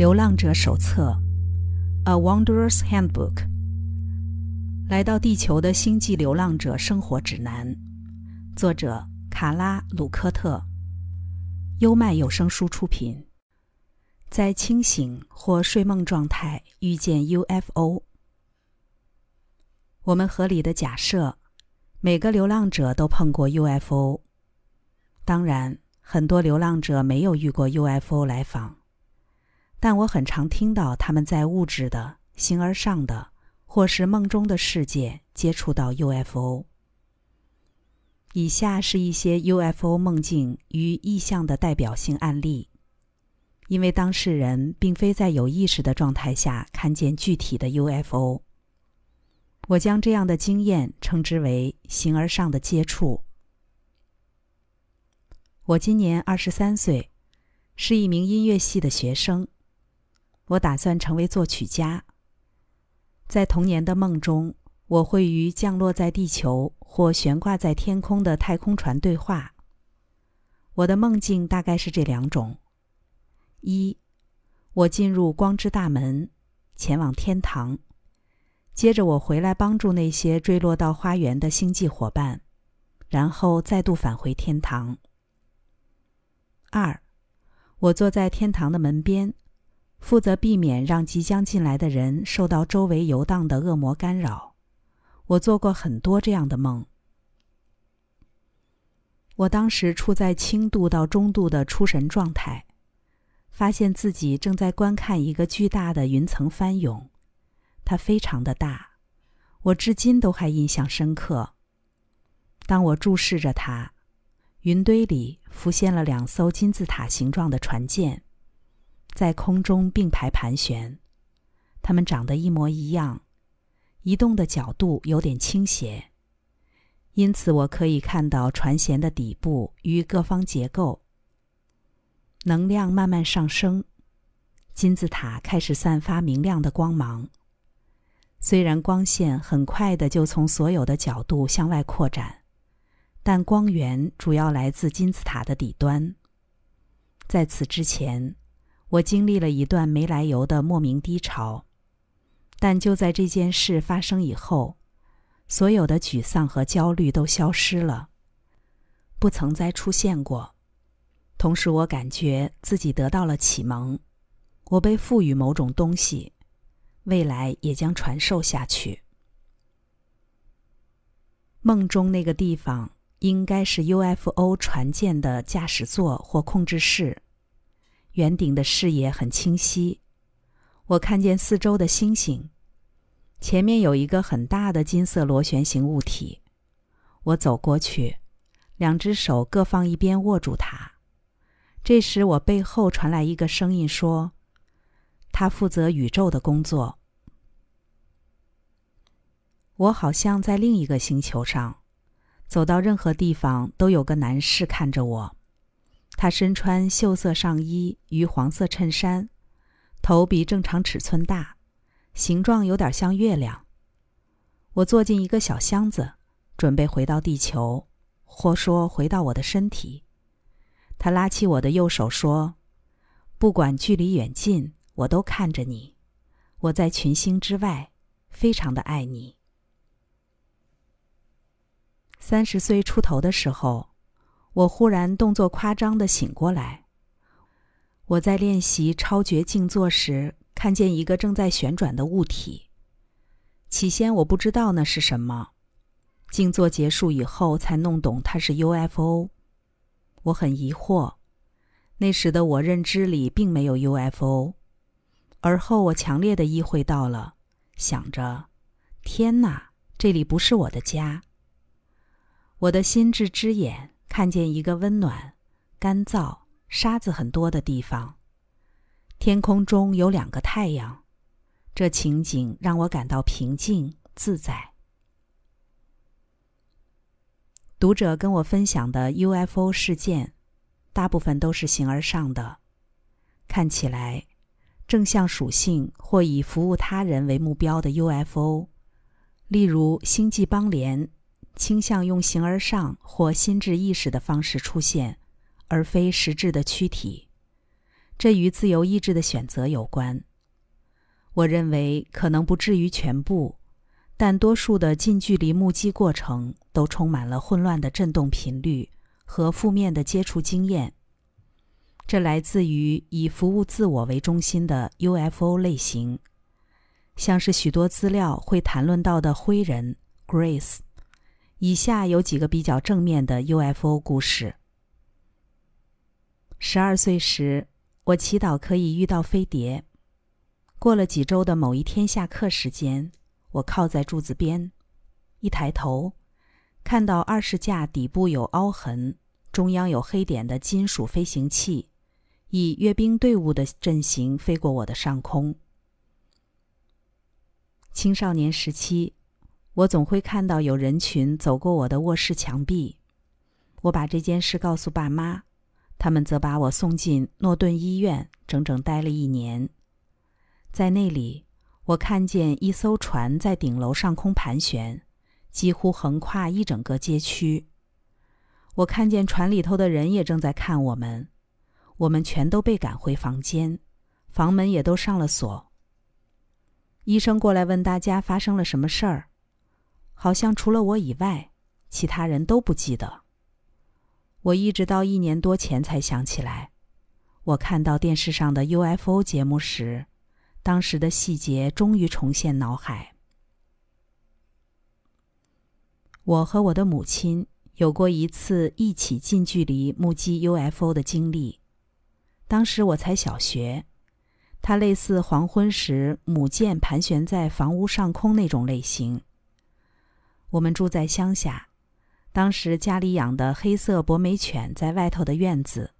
流浪者手册，《A Wanderer's Handbook》。来到地球的星际流浪者生活指南，作者卡拉·鲁科特。优麦有声书出品。在清醒或睡梦状态遇见 UFO。我们合理的假设，每个流浪者都碰过 UFO。当然，很多流浪者没有遇过 UFO 来访。但我很常听到他们在物质的、形而上的或是梦中的世界接触到 UFO。以下是一些 UFO 梦境与意象的代表性案例，因为当事人并非在有意识的状态下看见具体的 UFO。我将这样的经验称之为形而上的接触。我今年二十三岁，是一名音乐系的学生。我打算成为作曲家。在童年的梦中，我会与降落在地球或悬挂在天空的太空船对话。我的梦境大概是这两种：一，我进入光之大门，前往天堂；接着我回来帮助那些坠落到花园的星际伙伴，然后再度返回天堂。二，我坐在天堂的门边。负责避免让即将进来的人受到周围游荡的恶魔干扰。我做过很多这样的梦。我当时处在轻度到中度的出神状态，发现自己正在观看一个巨大的云层翻涌，它非常的大，我至今都还印象深刻。当我注视着它，云堆里浮现了两艘金字塔形状的船舰。在空中并排盘旋，它们长得一模一样，移动的角度有点倾斜，因此我可以看到船舷的底部与各方结构。能量慢慢上升，金字塔开始散发明亮的光芒。虽然光线很快的就从所有的角度向外扩展，但光源主要来自金字塔的底端。在此之前。我经历了一段没来由的莫名低潮，但就在这件事发生以后，所有的沮丧和焦虑都消失了，不曾再出现过。同时，我感觉自己得到了启蒙，我被赋予某种东西，未来也将传授下去。梦中那个地方应该是 UFO 船舰的驾驶座或控制室。圆顶的视野很清晰，我看见四周的星星。前面有一个很大的金色螺旋形物体，我走过去，两只手各放一边握住它。这时，我背后传来一个声音说：“他负责宇宙的工作。”我好像在另一个星球上，走到任何地方都有个男士看着我。他身穿锈色上衣与黄色衬衫，头比正常尺寸大，形状有点像月亮。我坐进一个小箱子，准备回到地球，或说回到我的身体。他拉起我的右手说：“不管距离远近，我都看着你。我在群星之外，非常的爱你。”三十岁出头的时候。我忽然动作夸张的醒过来。我在练习超绝静坐时，看见一个正在旋转的物体。起先我不知道那是什么，静坐结束以后才弄懂它是 UFO。我很疑惑，那时的我认知里并没有 UFO。而后我强烈的意会到了，想着：天哪，这里不是我的家。我的心智之眼。看见一个温暖、干燥、沙子很多的地方，天空中有两个太阳，这情景让我感到平静自在。读者跟我分享的 UFO 事件，大部分都是形而上的，看起来正向属性或以服务他人为目标的 UFO，例如星际邦联。倾向用形而上或心智意识的方式出现，而非实质的躯体。这与自由意志的选择有关。我认为可能不至于全部，但多数的近距离目击过程都充满了混乱的振动频率和负面的接触经验。这来自于以服务自我为中心的 UFO 类型，像是许多资料会谈论到的灰人 Grace。以下有几个比较正面的 UFO 故事。十二岁时，我祈祷可以遇到飞碟。过了几周的某一天下课时间，我靠在柱子边，一抬头，看到二十架底部有凹痕、中央有黑点的金属飞行器，以阅兵队伍的阵型飞过我的上空。青少年时期，我总会看到有人群走过我的卧室墙壁。我把这件事告诉爸妈，他们则把我送进诺顿医院，整整待了一年。在那里，我看见一艘船在顶楼上空盘旋，几乎横跨一整个街区。我看见船里头的人也正在看我们，我们全都被赶回房间，房门也都上了锁。医生过来问大家发生了什么事儿，好像除了我以外，其他人都不记得。我一直到一年多前才想起来，我看到电视上的 UFO 节目时。当时的细节终于重现脑海。我和我的母亲有过一次一起近距离目击 UFO 的经历。当时我才小学，它类似黄昏时母舰盘旋在房屋上空那种类型。我们住在乡下，当时家里养的黑色博美犬在外头的院子，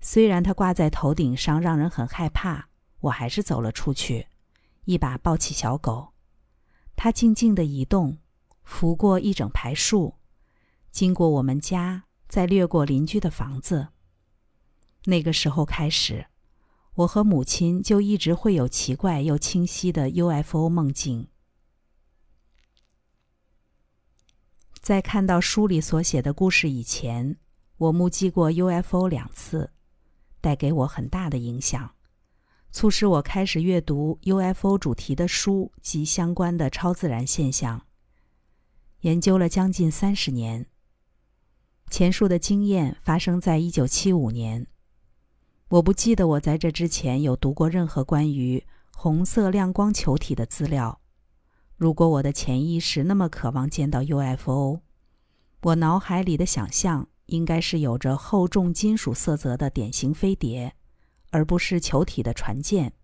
虽然它挂在头顶上，让人很害怕。我还是走了出去，一把抱起小狗，它静静地移动，拂过一整排树，经过我们家，再掠过邻居的房子。那个时候开始，我和母亲就一直会有奇怪又清晰的 UFO 梦境。在看到书里所写的故事以前，我目击过 UFO 两次，带给我很大的影响。促使我开始阅读 UFO 主题的书及相关的超自然现象。研究了将近三十年。前述的经验发生在一九七五年。我不记得我在这之前有读过任何关于红色亮光球体的资料。如果我的潜意识那么渴望见到 UFO，我脑海里的想象应该是有着厚重金属色泽的典型飞碟。而不是球体的船舰。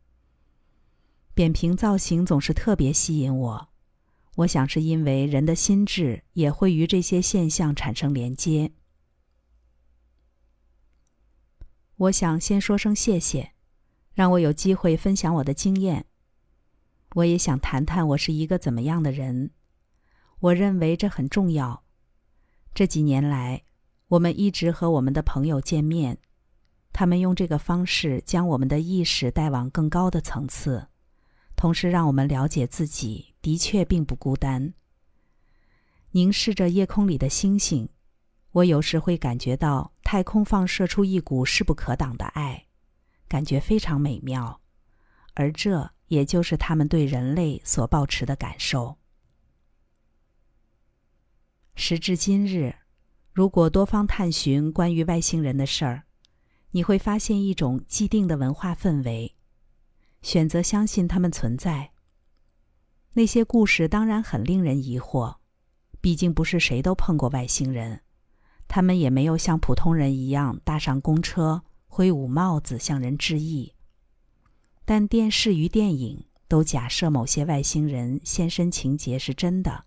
扁平造型总是特别吸引我，我想是因为人的心智也会与这些现象产生连接。我想先说声谢谢，让我有机会分享我的经验。我也想谈谈我是一个怎么样的人，我认为这很重要。这几年来，我们一直和我们的朋友见面。他们用这个方式将我们的意识带往更高的层次，同时让我们了解自己的确并不孤单。凝视着夜空里的星星，我有时会感觉到太空放射出一股势不可挡的爱，感觉非常美妙，而这也就是他们对人类所抱持的感受。时至今日，如果多方探寻关于外星人的事儿，你会发现一种既定的文化氛围，选择相信他们存在。那些故事当然很令人疑惑，毕竟不是谁都碰过外星人，他们也没有像普通人一样搭上公车、挥舞帽子向人致意。但电视与电影都假设某些外星人现身情节是真的，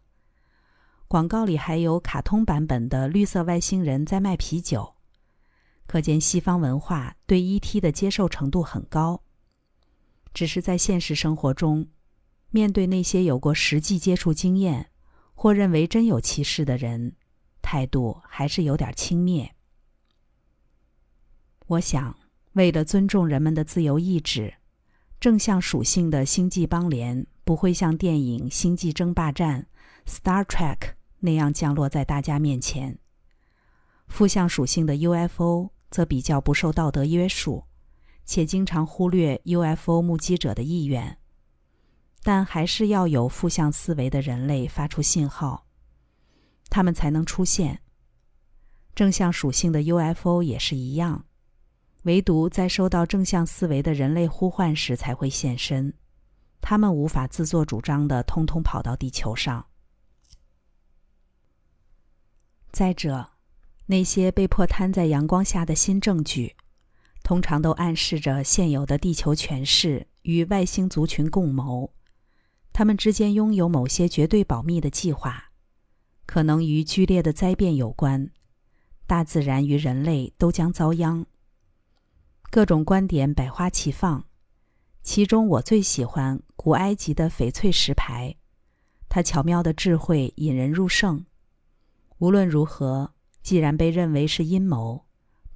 广告里还有卡通版本的绿色外星人在卖啤酒。可见西方文化对 ET 的接受程度很高。只是在现实生活中，面对那些有过实际接触经验或认为真有其事的人，态度还是有点轻蔑。我想，为了尊重人们的自由意志，正向属性的星际邦联不会像电影《星际争霸战》（Star Trek） 那样降落在大家面前。负向属性的 UFO。则比较不受道德约束，且经常忽略 UFO 目击者的意愿，但还是要有负向思维的人类发出信号，他们才能出现。正向属性的 UFO 也是一样，唯独在收到正向思维的人类呼唤时才会现身，他们无法自作主张的通通跑到地球上。再者，那些被迫摊在阳光下的新证据，通常都暗示着现有的地球权势与外星族群共谋，他们之间拥有某些绝对保密的计划，可能与剧烈的灾变有关，大自然与人类都将遭殃。各种观点百花齐放，其中我最喜欢古埃及的翡翠石牌，它巧妙的智慧引人入胜。无论如何，既然被认为是阴谋，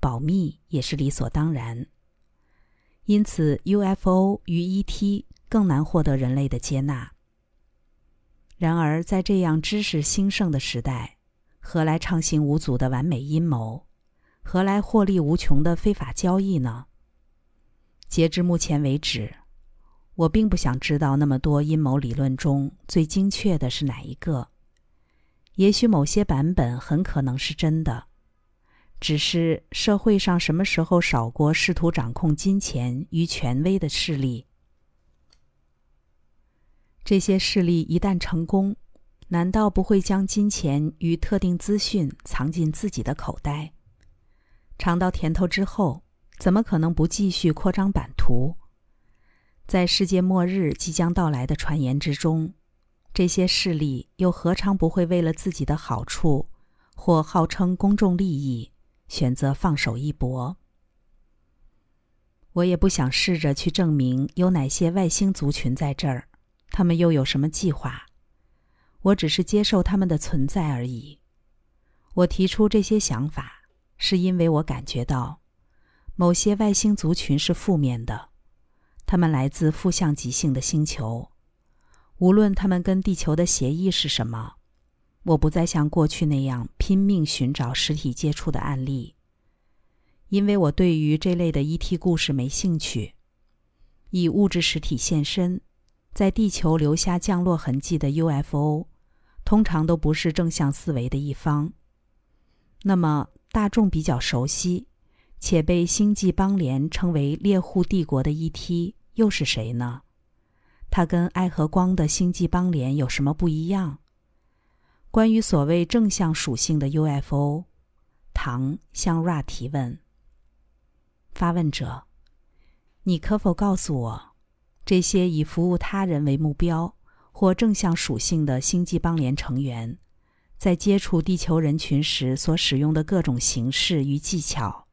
保密也是理所当然。因此，UFO 与 ET 更难获得人类的接纳。然而，在这样知识兴盛的时代，何来畅行无阻的完美阴谋？何来获利无穷的非法交易呢？截至目前为止，我并不想知道那么多阴谋理论中最精确的是哪一个。也许某些版本很可能是真的，只是社会上什么时候少过试图掌控金钱与权威的势力？这些势力一旦成功，难道不会将金钱与特定资讯藏进自己的口袋？尝到甜头之后，怎么可能不继续扩张版图？在世界末日即将到来的传言之中。这些势力又何尝不会为了自己的好处，或号称公众利益，选择放手一搏？我也不想试着去证明有哪些外星族群在这儿，他们又有什么计划。我只是接受他们的存在而已。我提出这些想法，是因为我感觉到，某些外星族群是负面的，他们来自负向极性的星球。无论他们跟地球的协议是什么，我不再像过去那样拼命寻找实体接触的案例，因为我对于这类的 ET 故事没兴趣。以物质实体现身，在地球留下降落痕迹的 UFO，通常都不是正向思维的一方。那么，大众比较熟悉且被星际邦联称为猎户帝国的 ET 又是谁呢？它跟爱和光的星际邦联有什么不一样？关于所谓正向属性的 UFO，唐向 Ra 提问。发问者，你可否告诉我，这些以服务他人为目标或正向属性的星际邦联成员，在接触地球人群时所使用的各种形式与技巧？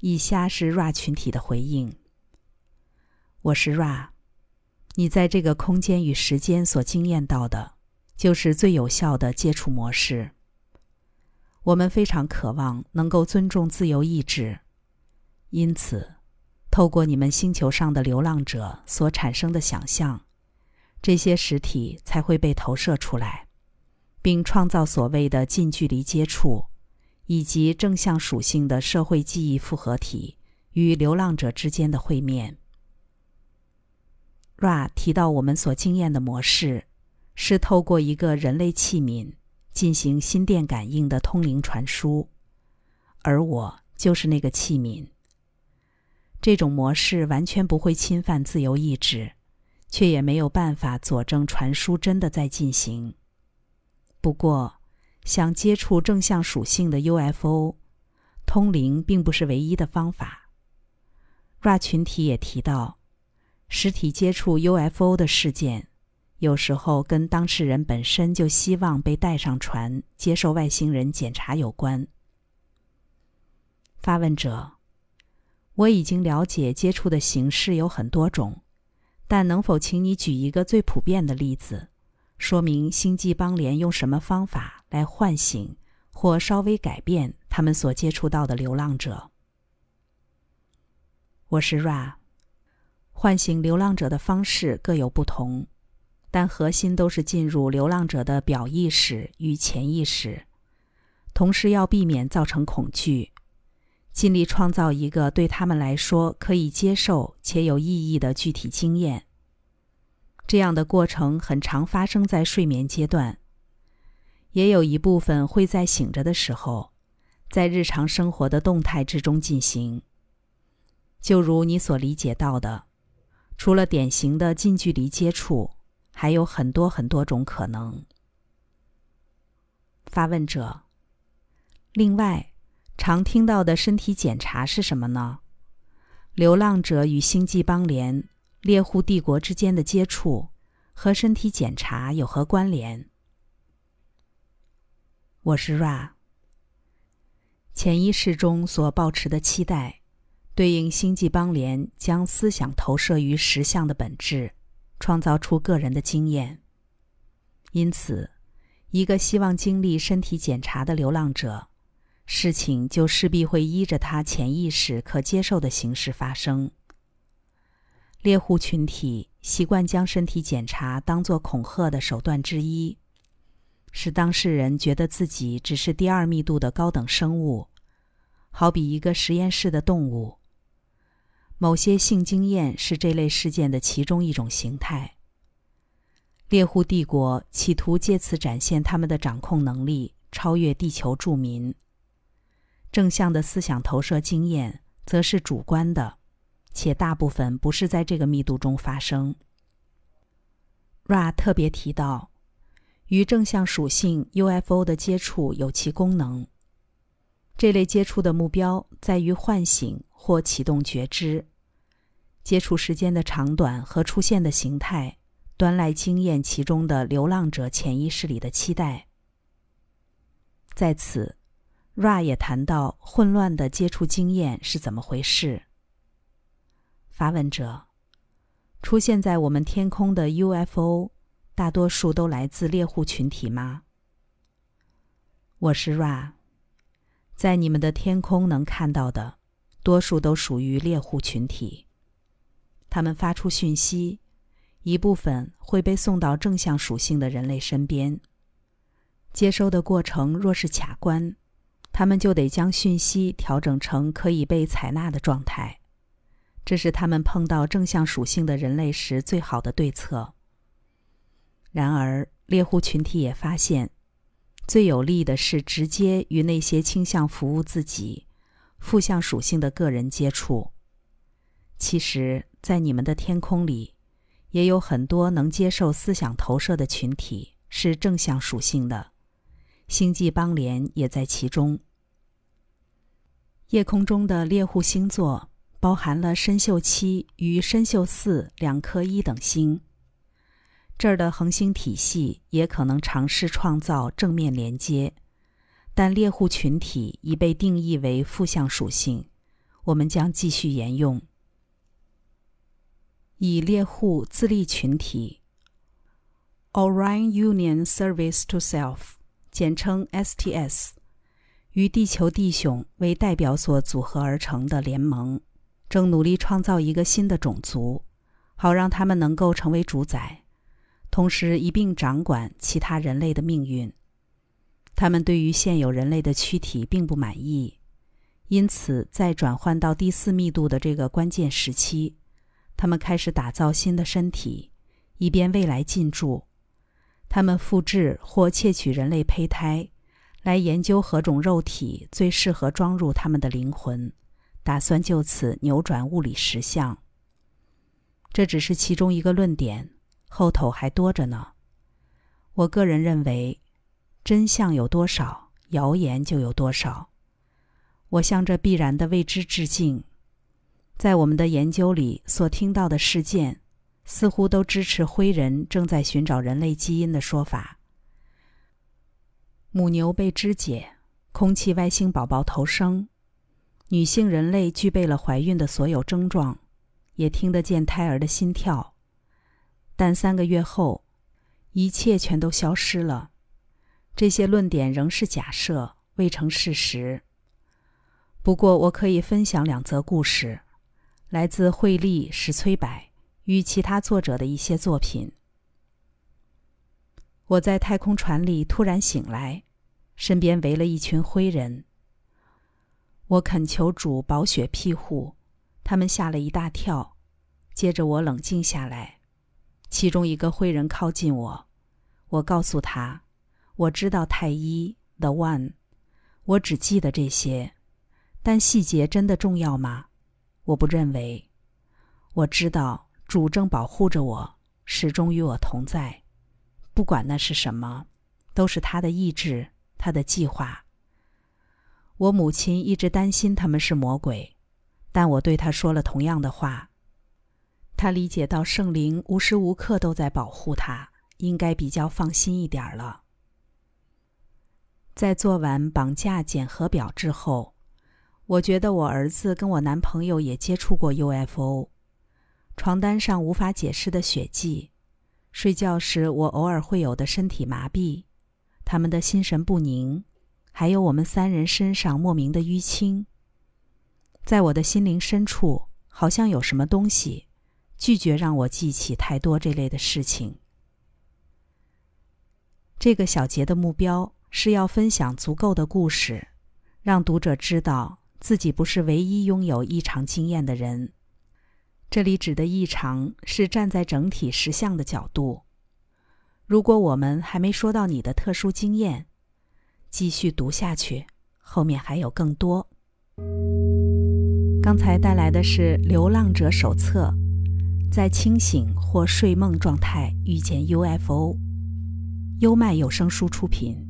以下是 Ra 群体的回应。我是 Ra，你在这个空间与时间所经验到的，就是最有效的接触模式。我们非常渴望能够尊重自由意志，因此，透过你们星球上的流浪者所产生的想象，这些实体才会被投射出来，并创造所谓的近距离接触，以及正向属性的社会记忆复合体与流浪者之间的会面。Ra 提到，我们所经验的模式是透过一个人类器皿进行心电感应的通灵传输，而我就是那个器皿。这种模式完全不会侵犯自由意志，却也没有办法佐证传输真的在进行。不过，想接触正向属性的 UFO，通灵并不是唯一的方法。Ra 群体也提到。实体接触 UFO 的事件，有时候跟当事人本身就希望被带上船接受外星人检查有关。发问者，我已经了解接触的形式有很多种，但能否请你举一个最普遍的例子，说明星际邦联用什么方法来唤醒或稍微改变他们所接触到的流浪者？我是 Ra。唤醒流浪者的方式各有不同，但核心都是进入流浪者的表意识与潜意识，同时要避免造成恐惧，尽力创造一个对他们来说可以接受且有意义的具体经验。这样的过程很常发生在睡眠阶段，也有一部分会在醒着的时候，在日常生活的动态之中进行。就如你所理解到的，除了典型的近距离接触，还有很多很多种可能。发问者。另外。常听到的身体检查是什么呢？流浪者与星际邦联、猎户帝国之间的接触和身体检查有何关联？我是 Ra。潜意识中所抱持的期待，对应星际邦联将思想投射于实相的本质，创造出个人的经验。因此，一个希望经历身体检查的流浪者。事情就势必会依着他潜意识可接受的形式发生。猎户群体习惯将身体检查当作恐吓的手段之一，使当事人觉得自己只是第二密度的高等生物，好比一个实验室的动物。某些性经验是这类事件的其中一种形态。猎户帝国企图借此展现他们的掌控能力，超越地球住民。正向的思想投射经验则是主观的，且大部分不是在这个密度中发生。Ra 特别提到，与正向属性 UFO 的接触有其功能。这类接触的目标在于唤醒或启动觉知。接触时间的长短和出现的形态，端来经验其中的流浪者潜意识里的期待。在此。Ra 也谈到混乱的接触经验是怎么回事。发问者：出现在我们天空的 UFO，大多数都来自猎户群体吗？我是 Ra，在你们的天空能看到的，多数都属于猎户群体。他们发出讯息，一部分会被送到正向属性的人类身边。接收的过程若是卡关。他们就得将讯息调整成可以被采纳的状态，这是他们碰到正向属性的人类时最好的对策。然而，猎户群体也发现，最有利的是直接与那些倾向服务自己、负向属性的个人接触。其实，在你们的天空里，也有很多能接受思想投射的群体，是正向属性的，星际邦联也在其中。夜空中的猎户星座包含了参宿七与参宿四两颗一等星。这儿的恒星体系也可能尝试创造正面连接，但猎户群体已被定义为负向属性。我们将继续沿用以猎户自立群体 （Orion Union Service to Self），简称 STS。与地球弟兄为代表所组合而成的联盟，正努力创造一个新的种族，好让他们能够成为主宰，同时一并掌管其他人类的命运。他们对于现有人类的躯体并不满意，因此在转换到第四密度的这个关键时期，他们开始打造新的身体，以便未来进驻。他们复制或窃取人类胚胎。来研究何种肉体最适合装入他们的灵魂，打算就此扭转物理实相。这只是其中一个论点，后头还多着呢。我个人认为，真相有多少，谣言就有多少。我向这必然的未知致敬。在我们的研究里所听到的事件，似乎都支持灰人正在寻找人类基因的说法。母牛被肢解，空气外星宝宝投生，女性人类具备了怀孕的所有症状，也听得见胎儿的心跳，但三个月后，一切全都消失了。这些论点仍是假设，未成事实。不过，我可以分享两则故事，来自惠利史崔柏与其他作者的一些作品。我在太空船里突然醒来，身边围了一群灰人。我恳求主保血庇护，他们吓了一大跳。接着我冷静下来，其中一个灰人靠近我，我告诉他，我知道太医 The One，我只记得这些，但细节真的重要吗？我不认为。我知道主正保护着我，始终与我同在，不管那是什么，都是他的意志，他的计划。我母亲一直担心他们是魔鬼，但我对她说了同样的话。她理解到圣灵无时无刻都在保护她，应该比较放心一点了。在做完绑架检核表之后，我觉得我儿子跟我男朋友也接触过 UFO。床单上无法解释的血迹，睡觉时我偶尔会有的身体麻痹，他们的心神不宁。还有我们三人身上莫名的淤青，在我的心灵深处，好像有什么东西拒绝让我记起太多这类的事情。这个小节的目标是要分享足够的故事，让读者知道自己不是唯一拥有异常经验的人。这里指的异常是站在整体实相的角度。如果我们还没说到你的特殊经验。继续读下去，后面还有更多。刚才带来的是《流浪者手册》，在清醒或睡梦状态遇见 UFO。优麦有声书出品。